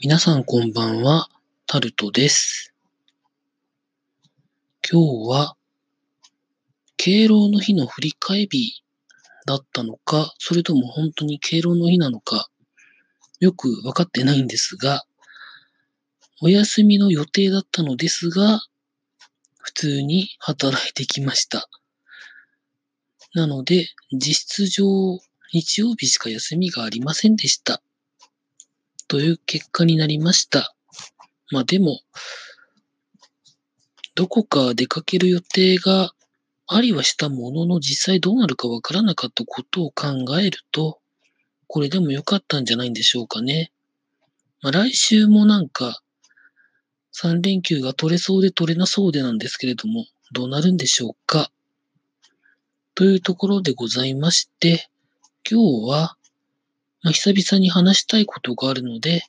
皆さんこんばんは、タルトです。今日は、敬老の日の振り替え日だったのか、それとも本当に敬老の日なのか、よくわかってないんですが、お休みの予定だったのですが、普通に働いてきました。なので、実質上、日曜日しか休みがありませんでした。という結果になりました。まあでも、どこか出かける予定がありはしたものの実際どうなるかわからなかったことを考えると、これでも良かったんじゃないんでしょうかね。まあ来週もなんか3連休が取れそうで取れなそうでなんですけれども、どうなるんでしょうか。というところでございまして、今日はまあ、久々に話したいことがあるので、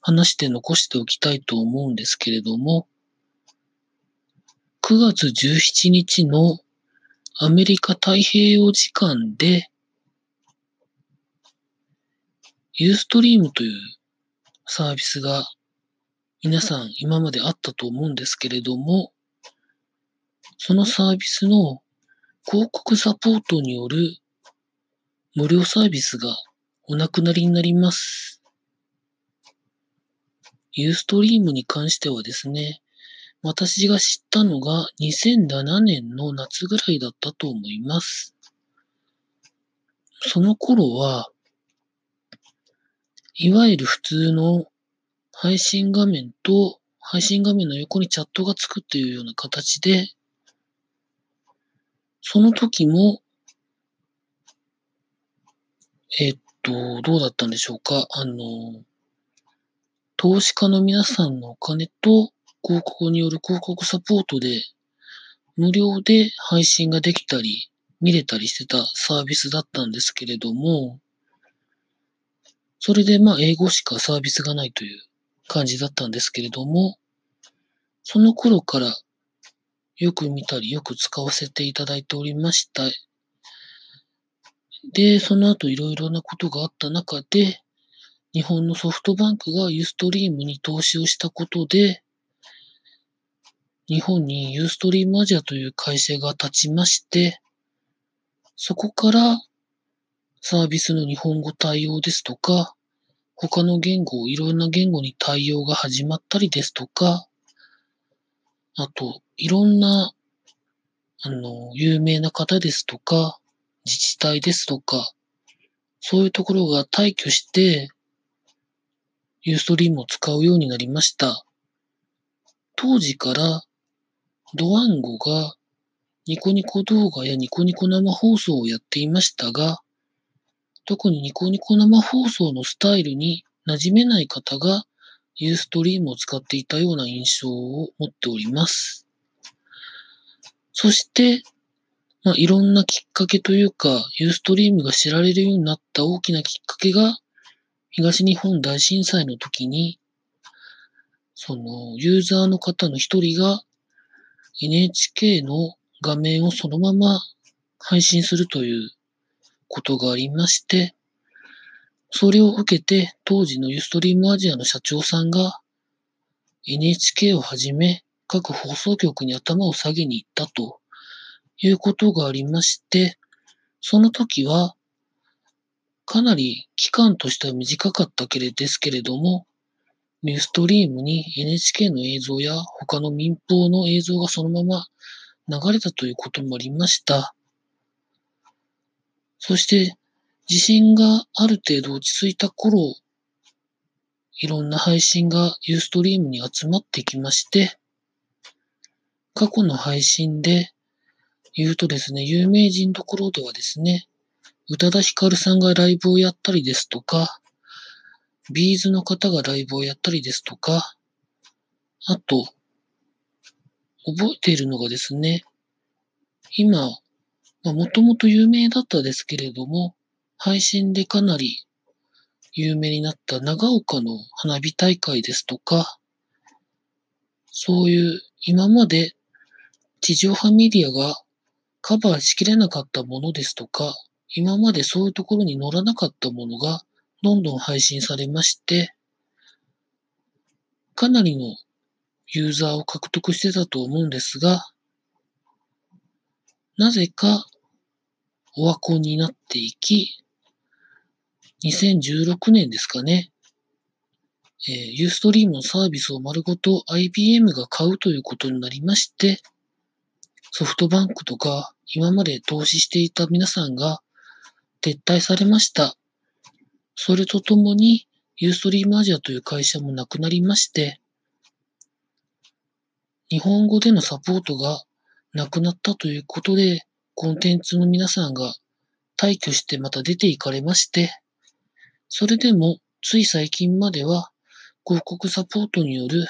話して残しておきたいと思うんですけれども、9月17日のアメリカ太平洋時間で、ユーストリームというサービスが皆さん今まであったと思うんですけれども、そのサービスの広告サポートによる無料サービスがお亡くなりになります。ユーストリームに関してはですね、私が知ったのが2007年の夏ぐらいだったと思います。その頃は、いわゆる普通の配信画面と配信画面の横にチャットがつくっていうような形で、その時も、えっと、どうだったんでしょうか？あの、投資家の皆さんのお金と広告による広告サポートで無料で配信ができたり見れたりしてたサービスだったんですけれども、それでまあ英語しかサービスがないという感じだったんですけれども、その頃からよく見たりよく使わせていただいておりました。で、その後いろいろなことがあった中で、日本のソフトバンクがユーストリームに投資をしたことで、日本にユーストリームアジアという会社が立ちまして、そこからサービスの日本語対応ですとか、他の言語、いろんな言語に対応が始まったりですとか、あと、いろんな、あの、有名な方ですとか、自治体ですとか、そういうところが退去して、ユーストリームを使うようになりました。当時から、ドワンゴがニコニコ動画やニコニコ生放送をやっていましたが、特にニコニコ生放送のスタイルに馴染めない方がユーストリームを使っていたような印象を持っております。そして、まあ、いろんなきっかけというか、ユーストリームが知られるようになった大きなきっかけが、東日本大震災の時に、その、ユーザーの方の一人が NHK の画面をそのまま配信するということがありまして、それを受けて当時のユーストリームアジアの社長さんが NHK をはじめ各放送局に頭を下げに行ったと。いうことがありまして、その時は、かなり期間としては短かったけれですけれども、ニューストリームに NHK の映像や他の民放の映像がそのまま流れたということもありました。そして、地震がある程度落ち着いた頃、いろんな配信がユーストリームに集まってきまして、過去の配信で言うとですね、有名人どころではですね、宇多田ヒカルさんがライブをやったりですとか、ビーズの方がライブをやったりですとか、あと、覚えているのがですね、今、もともと有名だったですけれども、配信でかなり有名になった長岡の花火大会ですとか、そういう今まで地上波メディアがカバーしきれなかったものですとか、今までそういうところに載らなかったものがどんどん配信されまして、かなりのユーザーを獲得してたと思うんですが、なぜかオワコンになっていき、2016年ですかね、えー、ユーストリームのサービスを丸ごと IBM が買うということになりまして、ソフトバンクとか今まで投資していた皆さんが撤退されました。それとともに、ユーストリームアジアという会社もなくなりまして、日本語でのサポートがなくなったということで、コンテンツの皆さんが退去してまた出て行かれまして、それでもつい最近までは広告サポートによる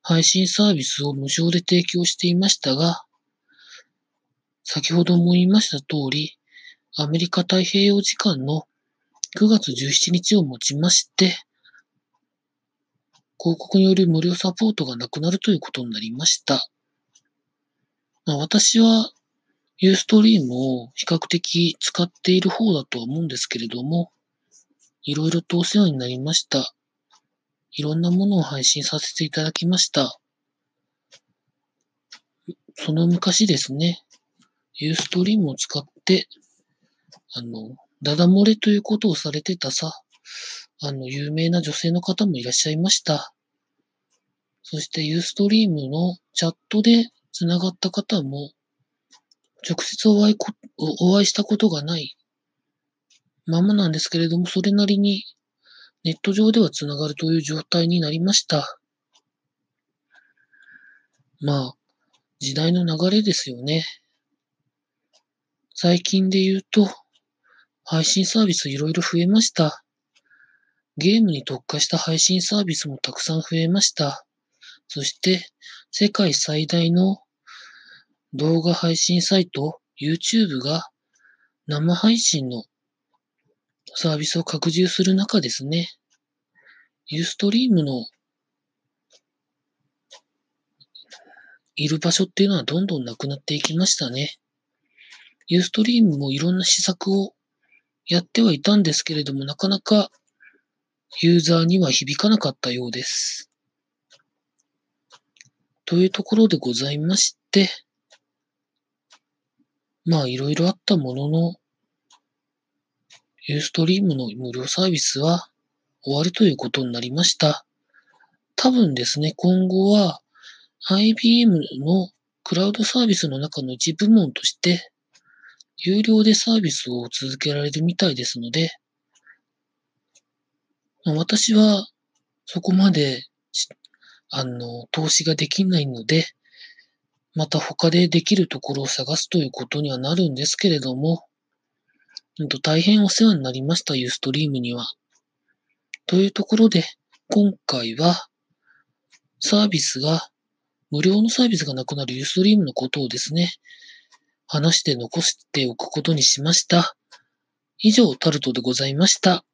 配信サービスを無償で提供していましたが、先ほども言いました通り、アメリカ太平洋時間の9月17日をもちまして、広告による無料サポートがなくなるということになりました。まあ、私はユーストリームを比較的使っている方だとは思うんですけれども、いろいろとお世話になりました。いろんなものを配信させていただきました。その昔ですね、ユーストリームを使って、あの、ダダ漏れということをされてたさ、あの、有名な女性の方もいらっしゃいました。そしてユーストリームのチャットで繋がった方も、直接お会いこ、お会いしたことがないままなんですけれども、それなりにネット上では繋がるという状態になりました。まあ、時代の流れですよね。最近で言うと、配信サービスいろいろ増えました。ゲームに特化した配信サービスもたくさん増えました。そして、世界最大の動画配信サイト YouTube が生配信のサービスを拡充する中ですね、ユーストリームのいる場所っていうのはどんどんなくなっていきましたね。ユーストリームもいろんな施策をやってはいたんですけれども、なかなかユーザーには響かなかったようです。というところでございまして、まあいろいろあったものの、ユーストリームの無料サービスは終わるということになりました。多分ですね、今後は IBM のクラウドサービスの中の一部門として、有料でサービスを続けられるみたいですので、私はそこまで、あの、投資ができないので、また他でできるところを探すということにはなるんですけれども、大変お世話になりました、ユーストリームには。というところで、今回は、サービスが、無料のサービスがなくなるユーストリームのことをですね、話して残しておくことにしました。以上、タルトでございました。